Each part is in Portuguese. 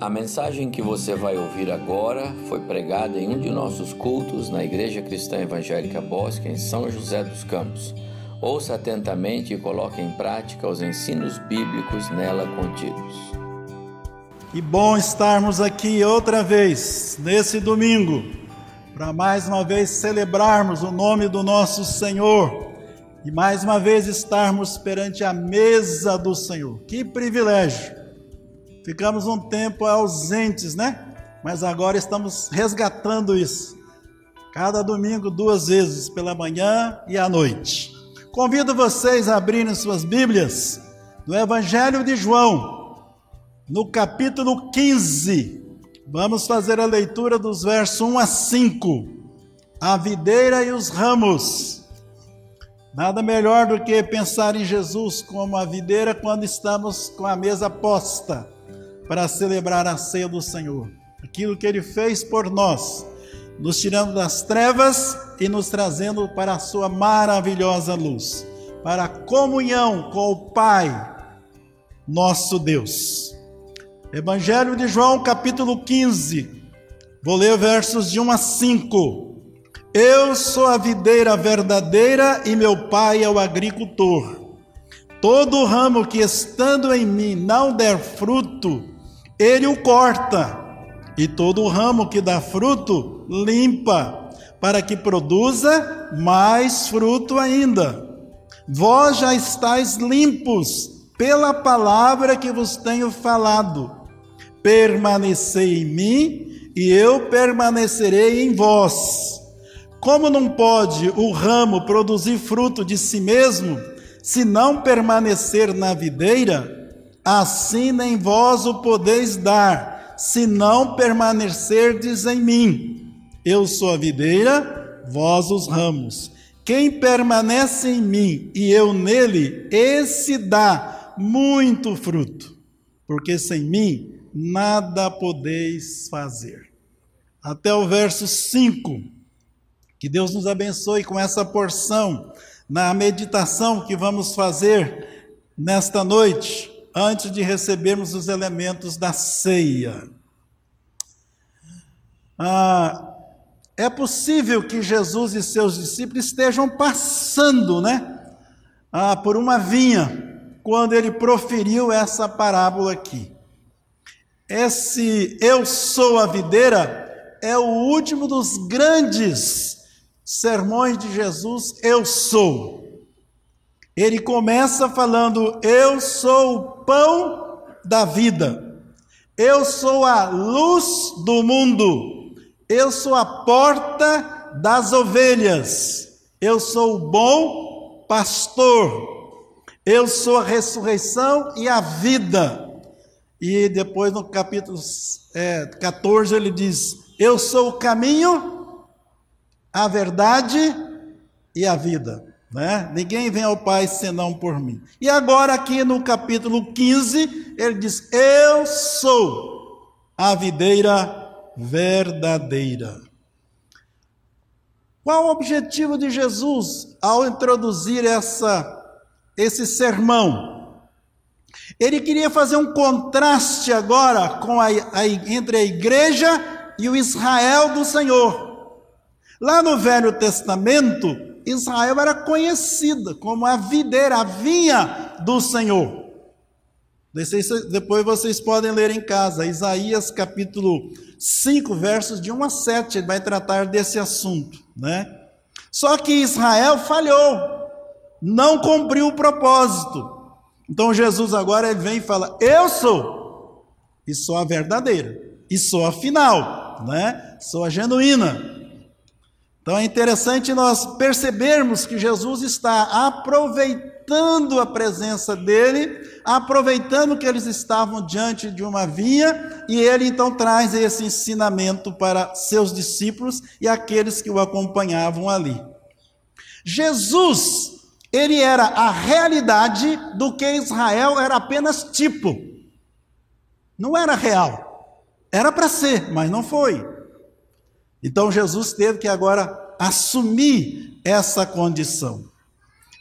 A mensagem que você vai ouvir agora foi pregada em um de nossos cultos na Igreja Cristã Evangélica Bosque, em São José dos Campos. Ouça atentamente e coloque em prática os ensinos bíblicos nela contidos. Que bom estarmos aqui outra vez, nesse domingo, para mais uma vez celebrarmos o nome do nosso Senhor e mais uma vez estarmos perante a mesa do Senhor. Que privilégio! Ficamos um tempo ausentes, né? Mas agora estamos resgatando isso. Cada domingo, duas vezes, pela manhã e à noite. Convido vocês a abrirem suas Bíblias no Evangelho de João, no capítulo 15. Vamos fazer a leitura dos versos 1 a 5. A videira e os ramos. Nada melhor do que pensar em Jesus como a videira quando estamos com a mesa posta para celebrar a ceia do Senhor. Aquilo que ele fez por nós, nos tirando das trevas e nos trazendo para a sua maravilhosa luz, para a comunhão com o Pai, nosso Deus. Evangelho de João, capítulo 15. Vou ler versos de 1 a 5. Eu sou a videira verdadeira e meu pai é o agricultor. Todo ramo que estando em mim não der fruto, ele o corta, e todo ramo que dá fruto, limpa, para que produza mais fruto ainda. Vós já estáis limpos pela palavra que vos tenho falado. Permanecei em mim, e eu permanecerei em vós. Como não pode o ramo produzir fruto de si mesmo, se não permanecer na videira, assim nem vós o podeis dar, se não permanecerdes em mim. Eu sou a videira, vós os ramos. Quem permanece em mim e eu nele, esse dá muito fruto, porque sem mim nada podeis fazer. Até o verso 5. Que Deus nos abençoe com essa porção na meditação que vamos fazer nesta noite antes de recebermos os elementos da ceia. Ah, é possível que Jesus e seus discípulos estejam passando, né, ah, por uma vinha quando ele proferiu essa parábola aqui. Esse eu sou a videira é o último dos grandes sermões de Jesus, eu sou. Ele começa falando: Eu sou o pão da vida, eu sou a luz do mundo, eu sou a porta das ovelhas, eu sou o bom pastor, eu sou a ressurreição e a vida. E depois no capítulo é, 14 ele diz: Eu sou o caminho, a verdade e a vida. Né? Ninguém vem ao Pai senão por mim. E agora, aqui no capítulo 15, ele diz: Eu sou a videira verdadeira. Qual o objetivo de Jesus ao introduzir essa, esse sermão? Ele queria fazer um contraste agora com a, a, entre a igreja e o Israel do Senhor. Lá no Velho Testamento, Israel era conhecida como a videira, a vinha do Senhor. Depois vocês podem ler em casa, Isaías capítulo 5, versos de 1 a 7, ele vai tratar desse assunto, né? Só que Israel falhou, não cumpriu o propósito. Então Jesus agora ele vem e fala: Eu sou, e sou a verdadeira, e sou a final, né? Sou a genuína. Então é interessante nós percebermos que Jesus está aproveitando a presença dele, aproveitando que eles estavam diante de uma vinha, e ele então traz esse ensinamento para seus discípulos e aqueles que o acompanhavam ali. Jesus, ele era a realidade do que Israel era apenas tipo. Não era real. Era para ser, mas não foi. Então Jesus teve que agora assumir essa condição.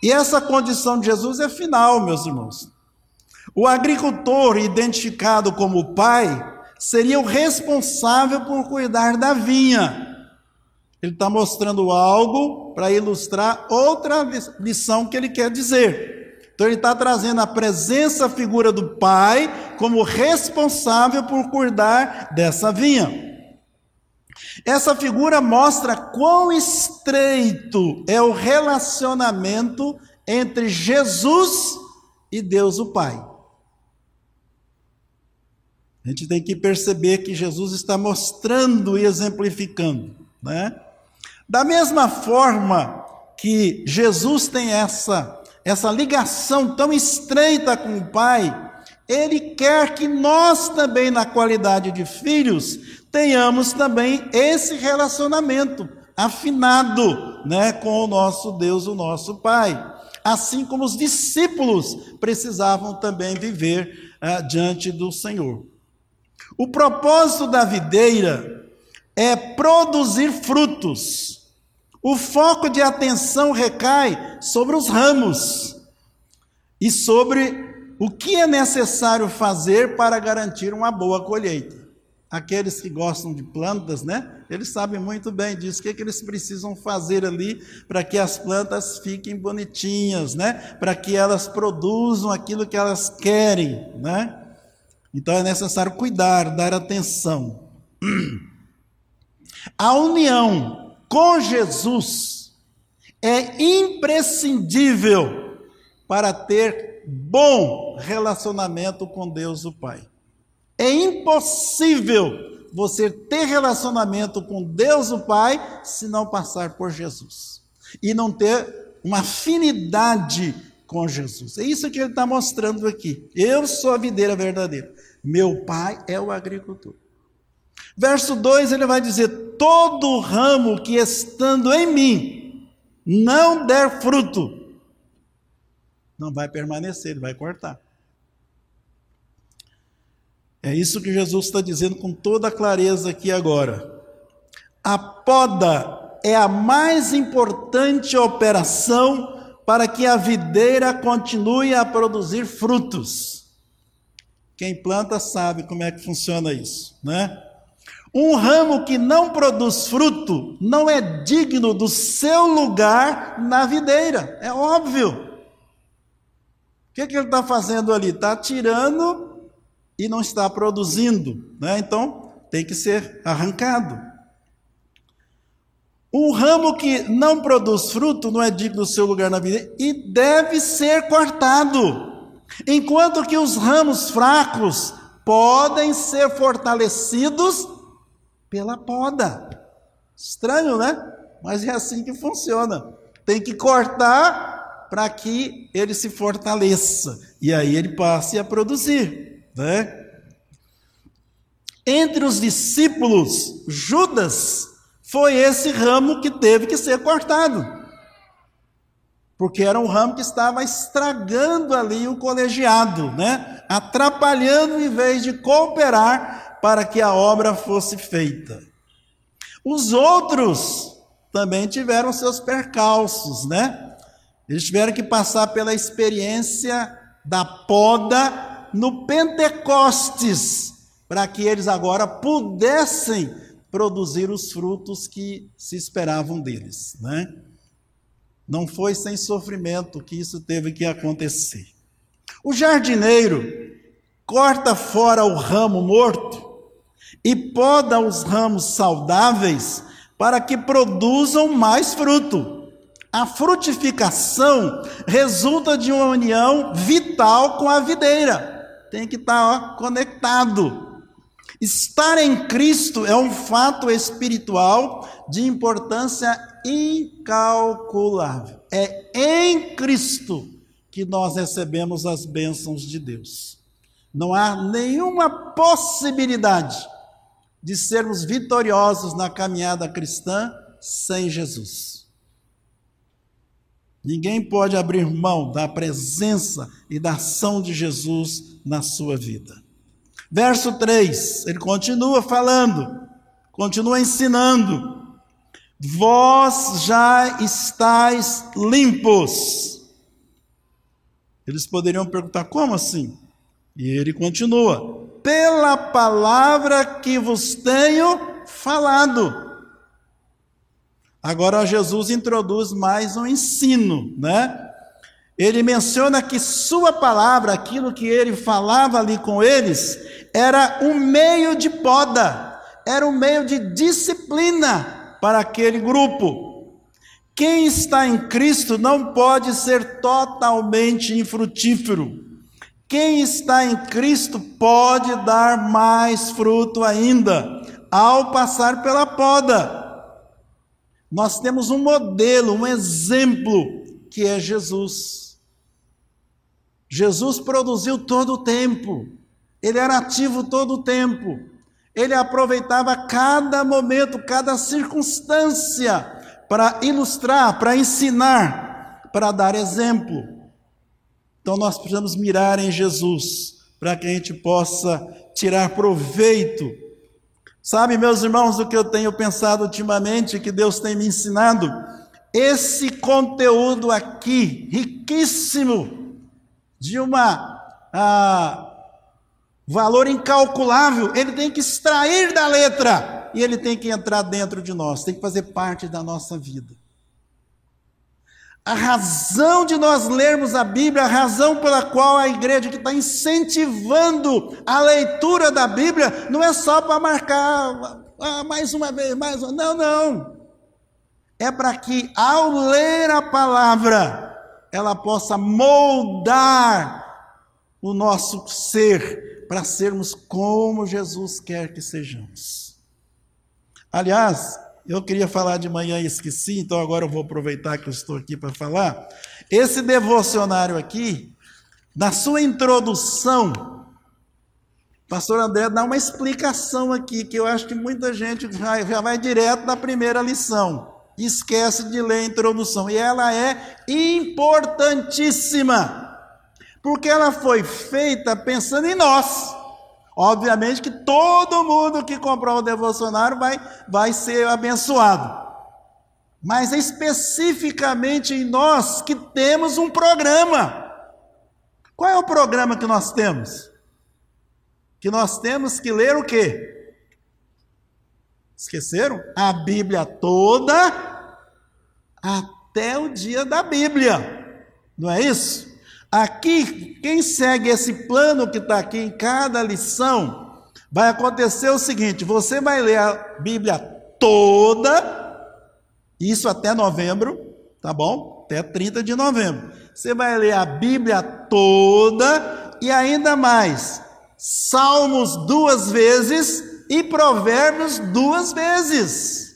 E essa condição de Jesus é final, meus irmãos. O agricultor, identificado como pai, seria o responsável por cuidar da vinha. Ele está mostrando algo para ilustrar outra lição que ele quer dizer. Então, ele está trazendo a presença, a figura do pai, como responsável por cuidar dessa vinha. Essa figura mostra quão estreito é o relacionamento entre Jesus e Deus o Pai. A gente tem que perceber que Jesus está mostrando e exemplificando, né? Da mesma forma que Jesus tem essa essa ligação tão estreita com o Pai, ele quer que nós também na qualidade de filhos tenhamos também esse relacionamento afinado, né, com o nosso Deus, o nosso Pai. Assim como os discípulos precisavam também viver ah, diante do Senhor. O propósito da videira é produzir frutos. O foco de atenção recai sobre os ramos e sobre o que é necessário fazer para garantir uma boa colheita aqueles que gostam de plantas, né? Eles sabem muito bem disso. O que, é que eles precisam fazer ali para que as plantas fiquem bonitinhas, né? Para que elas produzam aquilo que elas querem, né? Então é necessário cuidar, dar atenção. A união com Jesus é imprescindível para ter bom relacionamento com Deus o Pai. É impossível você ter relacionamento com Deus o Pai se não passar por Jesus e não ter uma afinidade com Jesus. É isso que ele está mostrando aqui. Eu sou a videira verdadeira, meu pai é o agricultor. Verso 2 ele vai dizer: Todo ramo que estando em mim não der fruto, não vai permanecer, ele vai cortar. É isso que Jesus está dizendo com toda clareza aqui agora. A poda é a mais importante operação para que a videira continue a produzir frutos. Quem planta sabe como é que funciona isso, né? Um ramo que não produz fruto não é digno do seu lugar na videira, é óbvio. O que, que ele está fazendo ali? Está tirando e não está produzindo, né? então tem que ser arrancado. Um ramo que não produz fruto não é digno do seu lugar na vida e deve ser cortado. Enquanto que os ramos fracos podem ser fortalecidos pela poda. Estranho, né? Mas é assim que funciona. Tem que cortar para que ele se fortaleça e aí ele passe a produzir. Né? Entre os discípulos, Judas foi esse ramo que teve que ser cortado. Porque era um ramo que estava estragando ali o colegiado, né? atrapalhando em vez de cooperar para que a obra fosse feita. Os outros também tiveram seus percalços, né? Eles tiveram que passar pela experiência da poda no Pentecostes, para que eles agora pudessem produzir os frutos que se esperavam deles, né? Não foi sem sofrimento que isso teve que acontecer. O jardineiro corta fora o ramo morto e poda os ramos saudáveis para que produzam mais fruto. A frutificação resulta de uma união vital com a videira tem que estar ó, conectado. Estar em Cristo é um fato espiritual de importância incalculável. É em Cristo que nós recebemos as bênçãos de Deus. Não há nenhuma possibilidade de sermos vitoriosos na caminhada cristã sem Jesus. Ninguém pode abrir mão da presença e da ação de Jesus na sua vida. Verso 3, ele continua falando, continua ensinando. Vós já estáis limpos. Eles poderiam perguntar: como assim? E ele continua: pela palavra que vos tenho falado. Agora Jesus introduz mais um ensino, né? Ele menciona que sua palavra, aquilo que ele falava ali com eles, era um meio de poda, era um meio de disciplina para aquele grupo. Quem está em Cristo não pode ser totalmente infrutífero. Quem está em Cristo pode dar mais fruto ainda, ao passar pela poda. Nós temos um modelo, um exemplo, que é Jesus. Jesus produziu todo o tempo, ele era ativo todo o tempo, ele aproveitava cada momento, cada circunstância para ilustrar, para ensinar, para dar exemplo. Então nós precisamos mirar em Jesus para que a gente possa tirar proveito. Sabe, meus irmãos, o que eu tenho pensado ultimamente, que Deus tem me ensinado? Esse conteúdo aqui, riquíssimo, de uma ah, valor incalculável, ele tem que extrair da letra e ele tem que entrar dentro de nós, tem que fazer parte da nossa vida. A razão de nós lermos a Bíblia, a razão pela qual a igreja que está incentivando a leitura da Bíblia, não é só para marcar ah, mais uma vez, mais uma. Não, não. É para que ao ler a palavra, ela possa moldar o nosso ser para sermos como Jesus quer que sejamos. Aliás, eu queria falar de manhã e esqueci, então agora eu vou aproveitar que eu estou aqui para falar. Esse devocionário aqui, na sua introdução, pastor André dá uma explicação aqui, que eu acho que muita gente já, vai direto na primeira lição, esquece de ler a introdução, e ela é importantíssima, porque ela foi feita pensando em nós. Obviamente que todo mundo que comprar o devocionário vai, vai ser abençoado. Mas é especificamente em nós que temos um programa. Qual é o programa que nós temos? Que nós temos que ler o quê? Esqueceram? A Bíblia toda até o dia da Bíblia. Não é isso? Aqui, quem segue esse plano que está aqui em cada lição, vai acontecer o seguinte: você vai ler a Bíblia toda, isso até novembro, tá bom? Até 30 de novembro. Você vai ler a Bíblia toda e ainda mais, Salmos duas vezes e Provérbios duas vezes.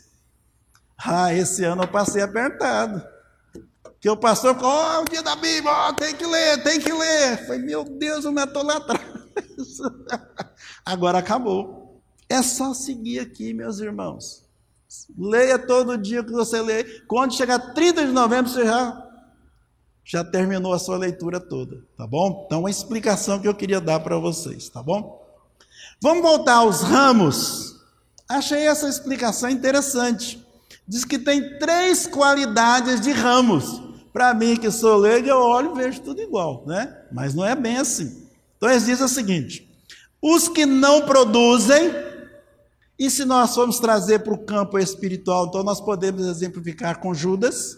Ah, esse ano eu passei apertado. Que o pastor falou, ó, oh, o dia da Bíblia, oh, tem que ler, tem que ler. Foi, meu Deus, eu me estou lá atrás. Agora acabou. É só seguir aqui, meus irmãos. Leia todo dia que você lê. Quando chegar 30 de novembro, você já, já terminou a sua leitura toda, tá bom? Então, uma explicação que eu queria dar para vocês, tá bom? Vamos voltar aos ramos. Achei essa explicação interessante. Diz que tem três qualidades de ramos. Para mim, que sou leigo, eu olho e vejo tudo igual, né? Mas não é bem assim. Então eles dizem o seguinte: os que não produzem, e se nós formos trazer para o campo espiritual, então nós podemos exemplificar com Judas,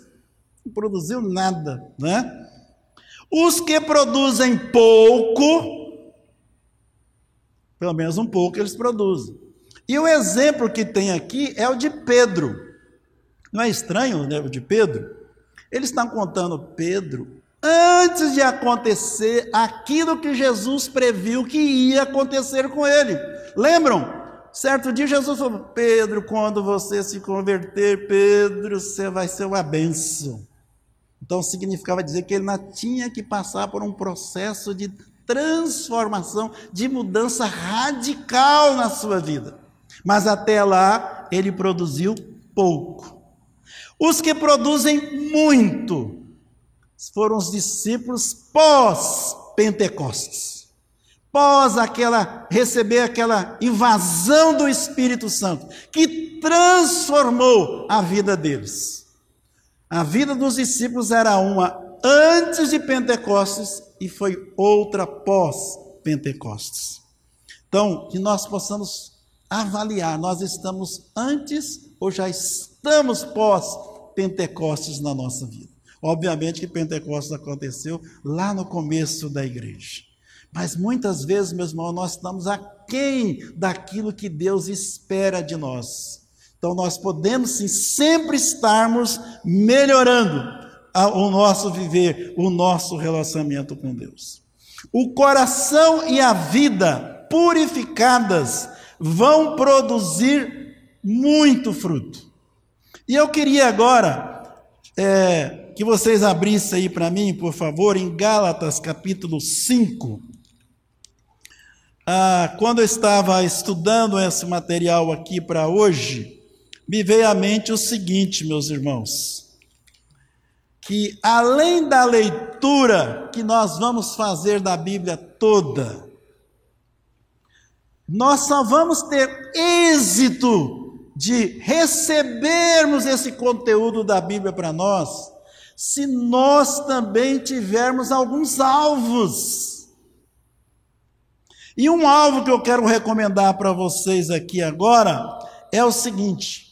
não produziu nada, né? Os que produzem pouco, pelo menos um pouco eles produzem. E o exemplo que tem aqui é o de Pedro. Não é estranho né, o de Pedro? Eles estão contando Pedro antes de acontecer aquilo que Jesus previu que ia acontecer com ele. Lembram? Certo dia Jesus falou: Pedro, quando você se converter, Pedro, você vai ser uma benção. Então significava dizer que ele tinha que passar por um processo de transformação, de mudança radical na sua vida. Mas até lá ele produziu pouco. Os que produzem muito foram os discípulos pós-Pentecostes. Pós aquela receber aquela invasão do Espírito Santo, que transformou a vida deles. A vida dos discípulos era uma antes de Pentecostes e foi outra pós Pentecostes. Então, que nós possamos avaliar, nós estamos antes ou já estamos pós Pentecostes na nossa vida. Obviamente que Pentecostes aconteceu lá no começo da igreja. Mas muitas vezes, meus irmãos, nós estamos aquém daquilo que Deus espera de nós. Então nós podemos sim sempre estarmos melhorando o nosso viver, o nosso relacionamento com Deus. O coração e a vida purificadas vão produzir muito fruto. E eu queria agora é, que vocês abrissem aí para mim, por favor, em Gálatas capítulo 5. Ah, quando eu estava estudando esse material aqui para hoje, me veio à mente o seguinte, meus irmãos, que além da leitura que nós vamos fazer da Bíblia toda, nós só vamos ter êxito de recebermos esse conteúdo da Bíblia para nós, se nós também tivermos alguns alvos. E um alvo que eu quero recomendar para vocês aqui agora é o seguinte: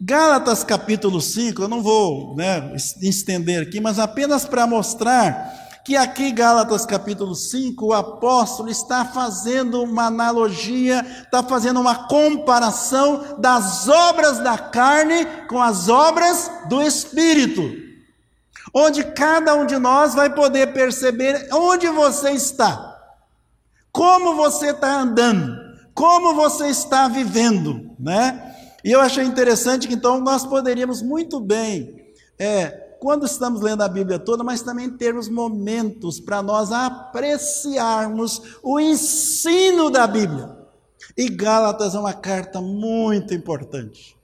Gálatas capítulo 5, eu não vou né, estender aqui, mas apenas para mostrar que aqui, Gálatas capítulo 5, o apóstolo está fazendo uma analogia, está fazendo uma comparação das obras da carne com as obras do Espírito, onde cada um de nós vai poder perceber onde você está, como você está andando, como você está vivendo, né? E eu achei interessante que então nós poderíamos muito bem é, quando estamos lendo a Bíblia toda, mas também termos momentos para nós apreciarmos o ensino da Bíblia. E Gálatas é uma carta muito importante,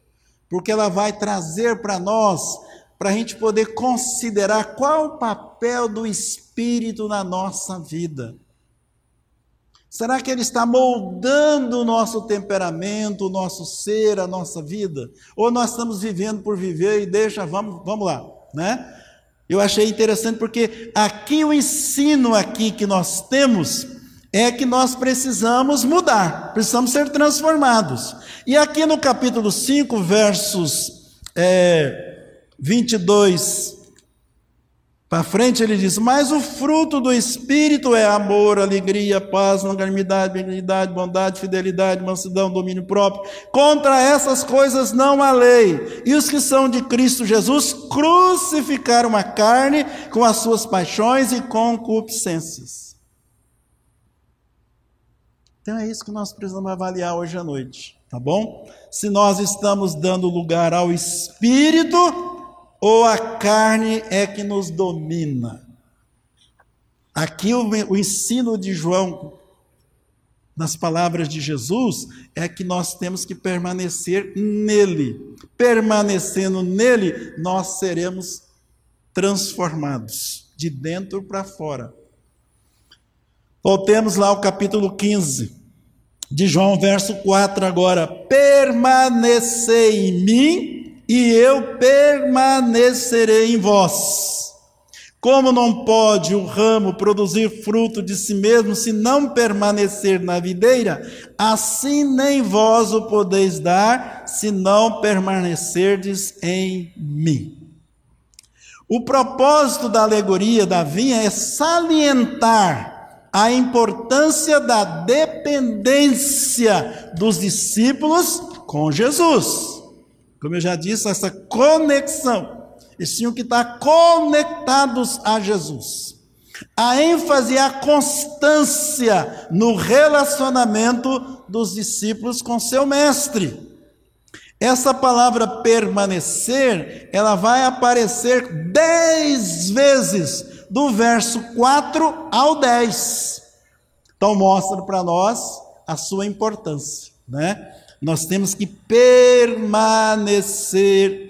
porque ela vai trazer para nós, para a gente poder considerar qual o papel do Espírito na nossa vida. Será que ele está moldando o nosso temperamento, o nosso ser, a nossa vida? Ou nós estamos vivendo por viver e deixa, vamos, vamos lá né? Eu achei interessante porque aqui o ensino aqui que nós temos é que nós precisamos mudar, precisamos ser transformados. E aqui no capítulo 5, versos é, 22 para frente ele diz: Mas o fruto do Espírito é amor, alegria, paz, longanimidade, benignidade, bondade, fidelidade, mansidão, domínio próprio. Contra essas coisas não há lei. E os que são de Cristo Jesus crucificaram a carne com as suas paixões e concupiscências. Então é isso que nós precisamos avaliar hoje à noite, tá bom? Se nós estamos dando lugar ao Espírito ou a carne é que nos domina? Aqui o, ensino de João, nas palavras de Jesus, é que nós temos que permanecer nele. Permanecendo nele, nós seremos transformados, de dentro para fora. Voltemos lá ao capítulo 15 de João, verso 4 agora. Permanecei em mim e eu permanecerei em vós. Como não pode o ramo produzir fruto de si mesmo se não permanecer na videira, assim nem vós o podeis dar se não permanecerdes em mim. O propósito da alegoria da vinha é salientar a importância da dependência dos discípulos com Jesus. Como eu já disse, essa conexão. Eles tinham que estar conectados a Jesus. A ênfase e a constância no relacionamento dos discípulos com seu mestre. Essa palavra permanecer, ela vai aparecer dez vezes, do verso 4 ao 10. Então mostra para nós a sua importância, né? Nós temos que permanecer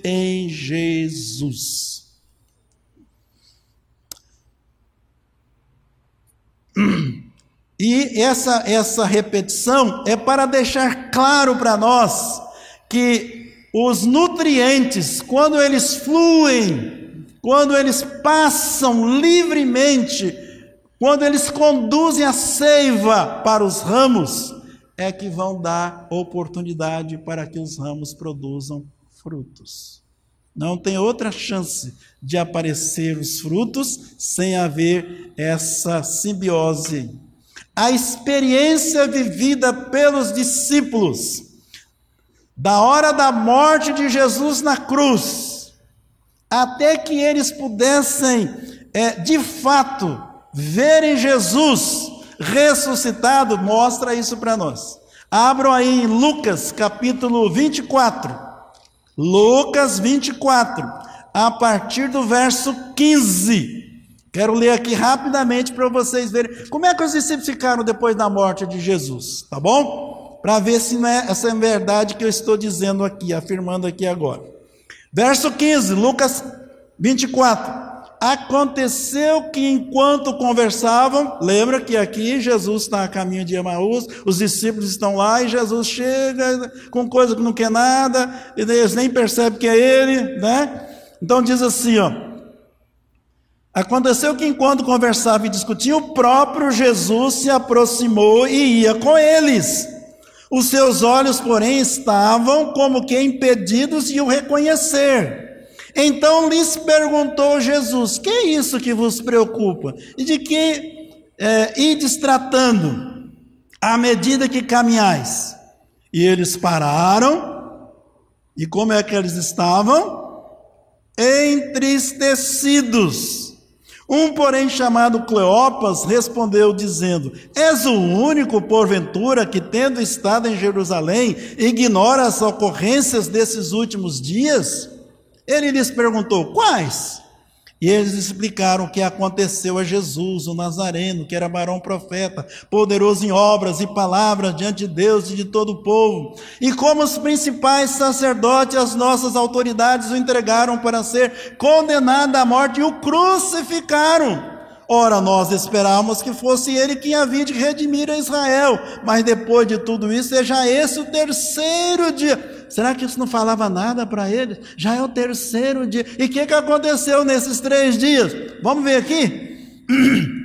em Jesus. E essa, essa repetição é para deixar claro para nós que os nutrientes, quando eles fluem, quando eles passam livremente, quando eles conduzem a seiva para os ramos, é que vão dar oportunidade para que os ramos produzam frutos. Não tem outra chance de aparecer os frutos sem haver essa simbiose. A experiência vivida pelos discípulos, da hora da morte de Jesus na cruz, até que eles pudessem, é, de fato, verem Jesus ressuscitado, mostra isso para nós. Abram aí em Lucas capítulo 24. Lucas 24, a partir do verso 15. Quero ler aqui rapidamente para vocês verem como é que os discípulos ficaram depois da morte de Jesus, tá bom? Para ver se não é essa verdade que eu estou dizendo aqui, afirmando aqui agora. Verso 15, Lucas 24. Aconteceu que enquanto conversavam, lembra que aqui Jesus está a caminho de Emaús, os discípulos estão lá e Jesus chega com coisa que não quer nada, e eles nem percebem que é ele, né? Então diz assim, ó. Aconteceu que enquanto conversava e discutia, o próprio Jesus se aproximou e ia com eles. Os seus olhos, porém, estavam como que impedidos de o reconhecer. Então lhes perguntou Jesus: Que é isso que vos preocupa? E de que é, ides tratando à medida que caminhais? E eles pararam, e como é que eles estavam? Entristecidos. Um, porém, chamado Cleopas, respondeu, dizendo: És o único, porventura, que, tendo estado em Jerusalém, ignora as ocorrências desses últimos dias? Ele lhes perguntou: Quais? E eles explicaram o que aconteceu a Jesus, o Nazareno, que era barão profeta, poderoso em obras e palavras diante de Deus e de todo o povo. E como os principais sacerdotes, as nossas autoridades o entregaram para ser condenado à morte e o crucificaram. Ora, nós esperávamos que fosse ele quem havia de redimir a Israel, mas depois de tudo isso, é já esse o terceiro dia. Será que isso não falava nada para eles? Já é o terceiro dia. E o que, que aconteceu nesses três dias? Vamos ver aqui.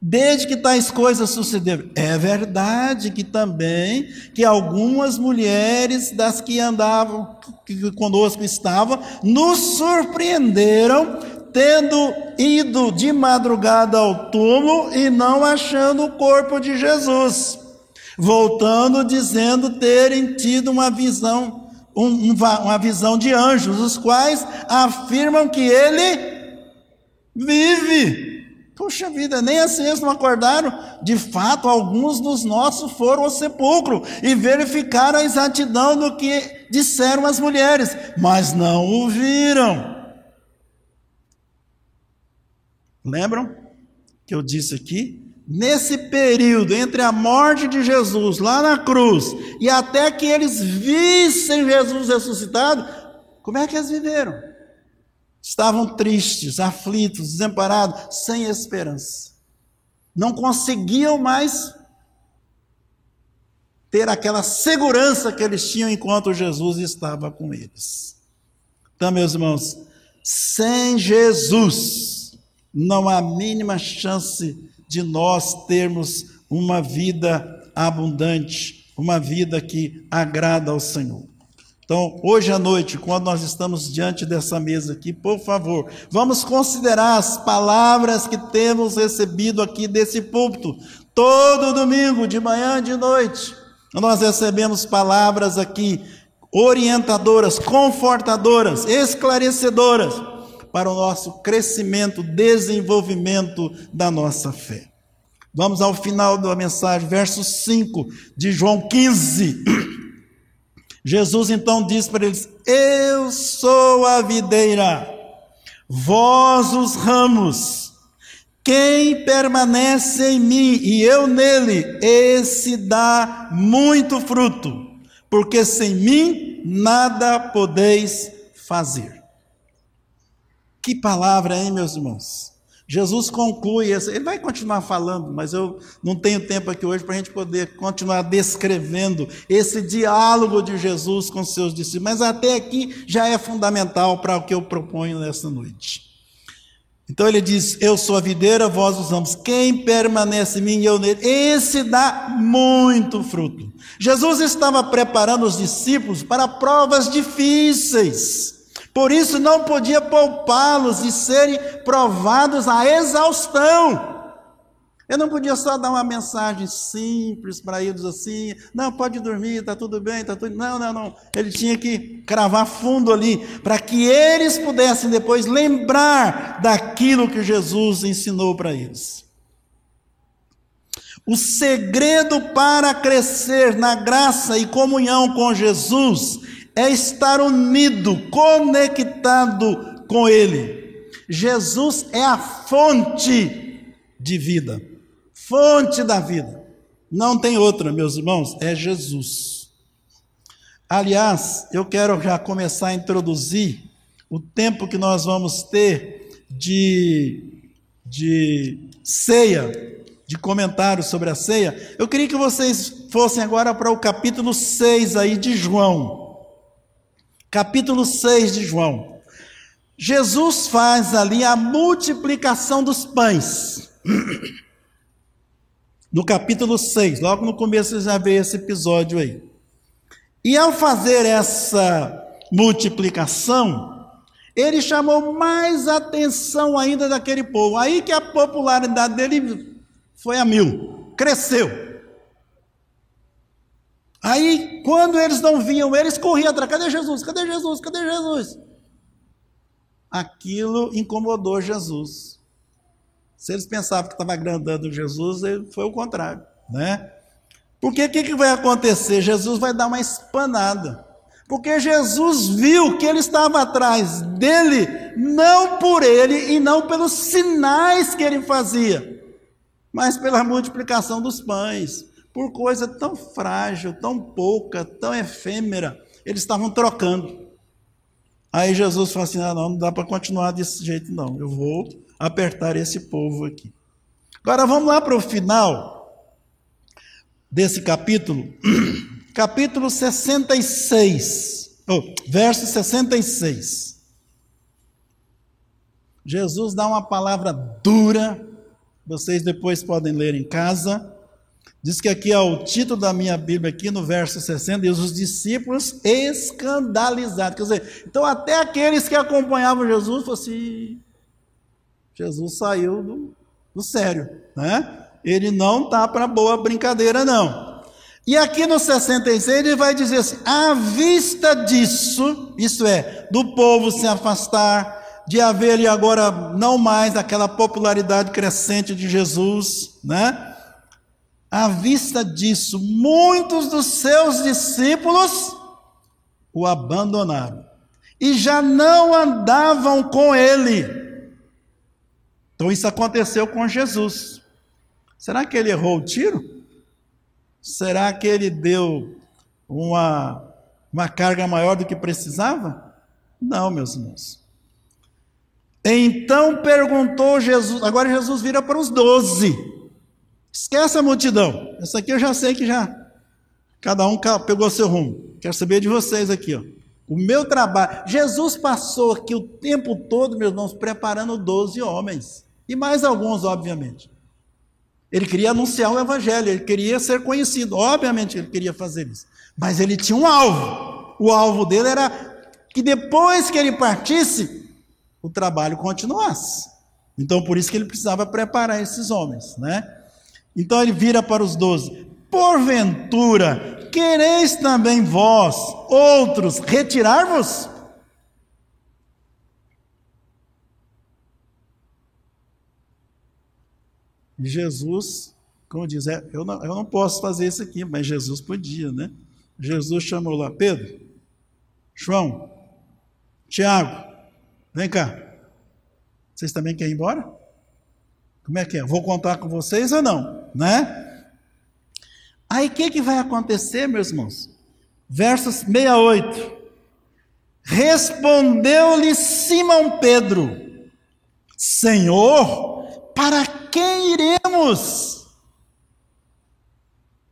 Desde que tais coisas sucederam. É verdade que também que algumas mulheres das que andavam, que conosco estavam, nos surpreenderam tendo ido de madrugada ao túmulo e não achando o corpo de Jesus, voltando dizendo terem tido uma visão, um, uma visão de anjos, os quais afirmam que ele vive. Puxa vida, nem assim eles não acordaram. De fato, alguns dos nossos foram ao sepulcro e verificaram a exatidão do que disseram as mulheres, mas não o viram. Lembram que eu disse aqui? Nesse período entre a morte de Jesus lá na cruz e até que eles vissem Jesus ressuscitado, como é que eles viveram? Estavam tristes, aflitos, desamparados, sem esperança. Não conseguiam mais ter aquela segurança que eles tinham enquanto Jesus estava com eles. Então, meus irmãos, sem Jesus, não há mínima chance de nós termos uma vida abundante, uma vida que agrada ao Senhor. Então, hoje à noite, quando nós estamos diante dessa mesa aqui, por favor, vamos considerar as palavras que temos recebido aqui desse púlpito, todo domingo, de manhã e de noite. Nós recebemos palavras aqui orientadoras, confortadoras, esclarecedoras para o nosso crescimento, desenvolvimento da nossa fé. Vamos ao final da mensagem, verso 5 de João 15. Jesus então diz para eles: Eu sou a videira, vós os ramos. Quem permanece em mim e eu nele, esse dá muito fruto, porque sem mim nada podeis fazer. Que palavra, hein, meus irmãos? Jesus conclui, ele vai continuar falando, mas eu não tenho tempo aqui hoje para a gente poder continuar descrevendo esse diálogo de Jesus com seus discípulos, mas até aqui já é fundamental para o que eu proponho nessa noite. Então ele diz: Eu sou a videira, vós os ramos. Quem permanece em mim e eu nele, esse dá muito fruto. Jesus estava preparando os discípulos para provas difíceis. Por isso não podia poupá-los de serem provados à exaustão. Eu não podia só dar uma mensagem simples para eles assim, não, pode dormir, está tudo bem, está tudo. Não, não, não. Ele tinha que cravar fundo ali, para que eles pudessem depois lembrar daquilo que Jesus ensinou para eles. O segredo para crescer na graça e comunhão com Jesus é estar unido, conectado com Ele. Jesus é a fonte de vida fonte da vida. Não tem outra, meus irmãos, é Jesus. Aliás, eu quero já começar a introduzir o tempo que nós vamos ter de, de ceia, de comentários sobre a ceia. Eu queria que vocês fossem agora para o capítulo 6 aí de João. Capítulo 6 de João. Jesus faz ali a multiplicação dos pães. no capítulo 6, logo no começo você já vê esse episódio aí. E ao fazer essa multiplicação, ele chamou mais atenção ainda daquele povo. Aí que a popularidade dele foi a mil, cresceu. Aí, quando eles não vinham, eles corriam atrás: cadê Jesus? Cadê Jesus? Cadê Jesus? Aquilo incomodou Jesus. Se eles pensavam que estava agrandando Jesus, foi o contrário, né? Porque o que, que vai acontecer? Jesus vai dar uma espanada. Porque Jesus viu que ele estava atrás dele, não por ele e não pelos sinais que ele fazia, mas pela multiplicação dos pães, por coisa tão frágil, tão pouca, tão efêmera, eles estavam trocando. Aí Jesus falou assim: ah, não, não dá para continuar desse jeito, não. Eu vou apertar esse povo aqui. Agora vamos lá para o final desse capítulo, capítulo 66, oh, verso 66. Jesus dá uma palavra dura, vocês depois podem ler em casa. Diz que aqui é o título da minha Bíblia, aqui no verso 60, diz os discípulos escandalizados. Quer dizer, então até aqueles que acompanhavam Jesus falaram assim: Jesus saiu do, do sério, né? Ele não está para boa brincadeira, não. E aqui no 66 ele vai dizer assim: à vista disso, isso é, do povo se afastar, de haver ali agora não mais aquela popularidade crescente de Jesus, né? À vista disso, muitos dos seus discípulos o abandonaram e já não andavam com ele. Então isso aconteceu com Jesus. Será que ele errou o tiro? Será que ele deu uma, uma carga maior do que precisava? Não, meus irmãos. Então perguntou Jesus, agora Jesus vira para os doze. Esquece a multidão. Essa aqui eu já sei que já. Cada um pegou seu rumo. Quero saber de vocês aqui, ó. O meu trabalho. Jesus passou aqui o tempo todo, meus irmãos, preparando doze homens. E mais alguns, obviamente. Ele queria anunciar o evangelho, ele queria ser conhecido, obviamente ele queria fazer isso. Mas ele tinha um alvo. O alvo dele era que depois que ele partisse, o trabalho continuasse. Então por isso que ele precisava preparar esses homens, né? Então ele vira para os doze: Porventura, quereis também vós, outros, retirar-vos? Jesus, como diz, é, eu, não, eu não posso fazer isso aqui, mas Jesus podia, né? Jesus chamou lá, Pedro, João, Tiago, vem cá. Vocês também querem ir embora? Como é que é? Vou contar com vocês ou não? Né? Aí o que, que vai acontecer, meus irmãos? Versos 68. Respondeu-lhe Simão Pedro: Senhor, para quem iremos?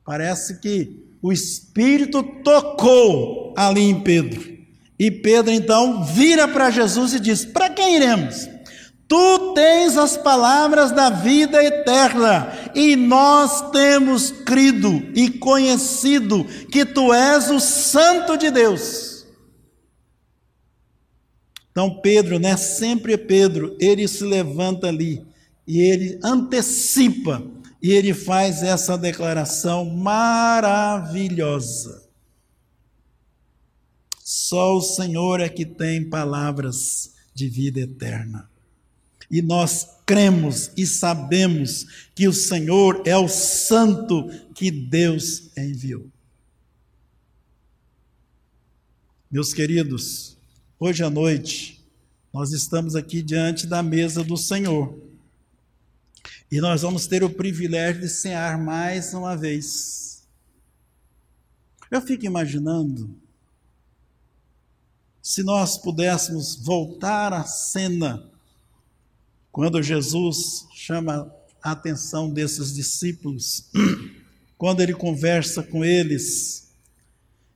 Parece que o Espírito tocou ali em Pedro. E Pedro então vira para Jesus e diz: Para quem iremos? Tu Tens as palavras da vida eterna, e nós temos crido e conhecido que tu és o Santo de Deus. Então, Pedro, né? Sempre é Pedro, ele se levanta ali e ele antecipa e ele faz essa declaração maravilhosa. Só o Senhor é que tem palavras de vida eterna. E nós cremos e sabemos que o Senhor é o santo que Deus enviou. Meus queridos, hoje à noite nós estamos aqui diante da mesa do Senhor. E nós vamos ter o privilégio de cear mais uma vez. Eu fico imaginando se nós pudéssemos voltar à cena quando Jesus chama a atenção desses discípulos, quando ele conversa com eles,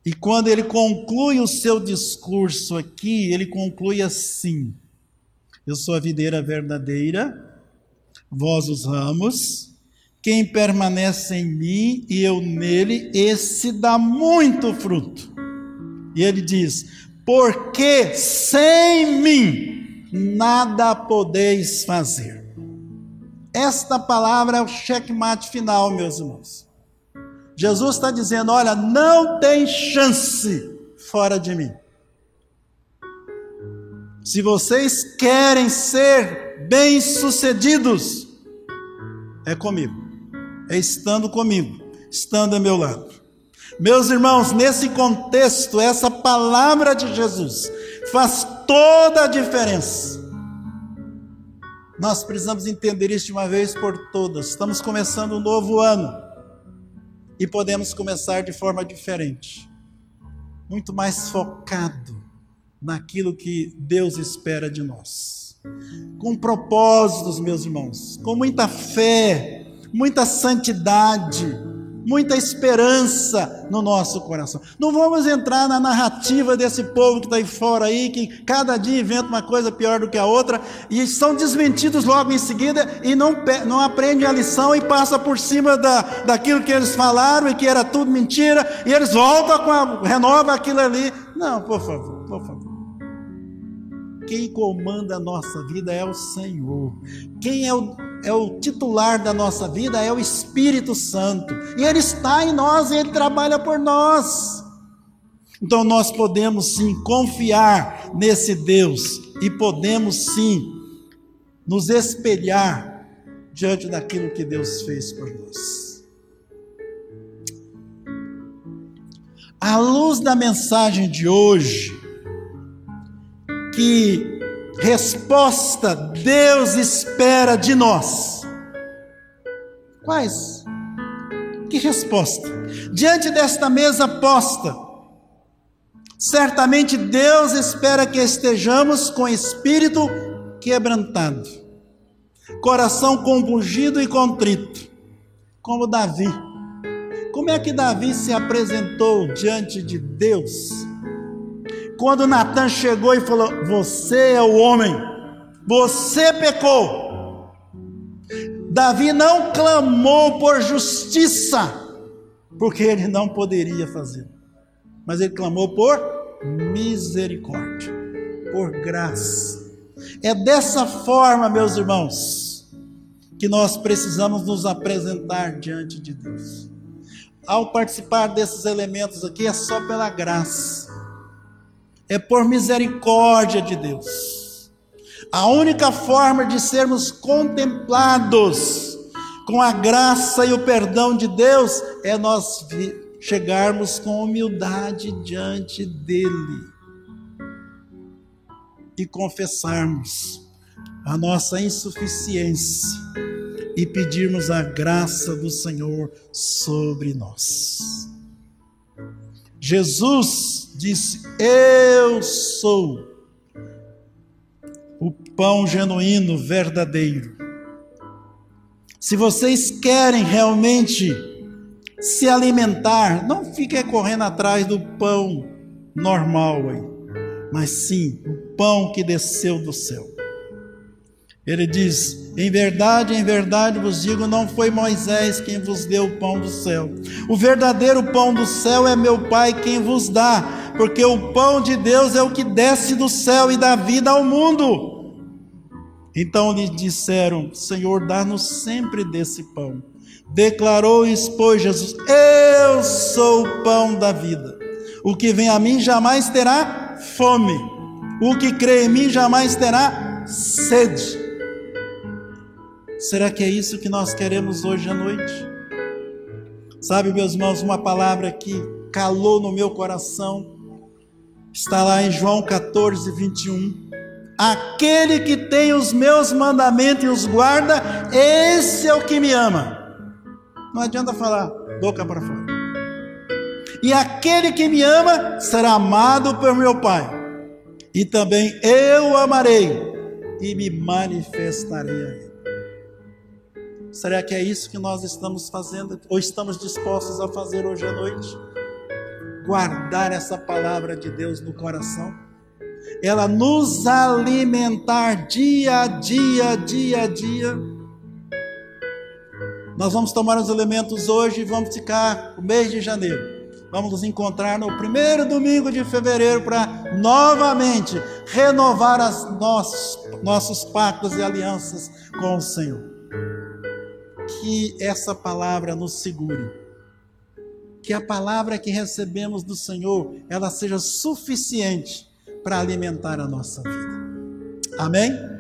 e quando ele conclui o seu discurso aqui, ele conclui assim: Eu sou a videira verdadeira, vós os ramos, quem permanece em mim e eu nele, esse dá muito fruto. E ele diz: Porque sem mim nada podeis fazer. Esta palavra é o checkmate final, meus irmãos. Jesus está dizendo: olha, não tem chance fora de mim. Se vocês querem ser bem-sucedidos, é comigo, é estando comigo, estando a meu lado. Meus irmãos, nesse contexto, essa palavra de Jesus faz toda a diferença. Nós precisamos entender isso de uma vez por todas. Estamos começando um novo ano e podemos começar de forma diferente, muito mais focado naquilo que Deus espera de nós, com propósitos, meus irmãos, com muita fé, muita santidade muita esperança no nosso coração. Não vamos entrar na narrativa desse povo que está aí fora aí, que cada dia inventa uma coisa pior do que a outra, e são desmentidos logo em seguida e não, não aprendem a lição e passa por cima da, daquilo que eles falaram e que era tudo mentira, e eles voltam com a, renova aquilo ali. Não, por favor, por favor. Quem comanda a nossa vida é o Senhor. Quem é o, é o titular da nossa vida é o Espírito Santo. E Ele está em nós e Ele trabalha por nós. Então nós podemos sim confiar nesse Deus e podemos sim nos espelhar diante daquilo que Deus fez por nós. À luz da mensagem de hoje, que resposta Deus espera de nós? Quais? Que resposta? Diante desta mesa posta, certamente Deus espera que estejamos com espírito quebrantado, coração compungido e contrito, como Davi. Como é que Davi se apresentou diante de Deus? Quando Natan chegou e falou: Você é o homem, você pecou. Davi não clamou por justiça, porque ele não poderia fazer, mas ele clamou por misericórdia, por graça. É dessa forma, meus irmãos, que nós precisamos nos apresentar diante de Deus. Ao participar desses elementos aqui, é só pela graça é por misericórdia de Deus. A única forma de sermos contemplados com a graça e o perdão de Deus é nós chegarmos com humildade diante dele e confessarmos a nossa insuficiência e pedirmos a graça do Senhor sobre nós. Jesus disse: Eu sou o pão genuíno, verdadeiro. Se vocês querem realmente se alimentar, não fiquem correndo atrás do pão normal aí, mas sim o pão que desceu do céu. Ele diz: Em verdade, em verdade vos digo, não foi Moisés quem vos deu o pão do céu. O verdadeiro pão do céu é meu Pai quem vos dá, porque o pão de Deus é o que desce do céu e dá vida ao mundo. Então lhe disseram: Senhor, dá-nos sempre desse pão. Declarou e expôs Jesus: Eu sou o pão da vida. O que vem a mim jamais terá fome. O que crê em mim jamais terá sede. Será que é isso que nós queremos hoje à noite? Sabe, meus irmãos, uma palavra que calou no meu coração está lá em João 14, 21. Aquele que tem os meus mandamentos e os guarda, esse é o que me ama. Não adianta falar boca para fora. E aquele que me ama será amado por meu Pai. E também eu amarei e me manifestarei a ele. Será que é isso que nós estamos fazendo ou estamos dispostos a fazer hoje à noite? Guardar essa palavra de Deus no coração? Ela nos alimentar dia a dia, dia a dia. Nós vamos tomar os elementos hoje e vamos ficar o mês de janeiro. Vamos nos encontrar no primeiro domingo de fevereiro para novamente renovar as nossos, nossos pactos e alianças com o Senhor que essa palavra nos segure. Que a palavra que recebemos do Senhor, ela seja suficiente para alimentar a nossa vida. Amém?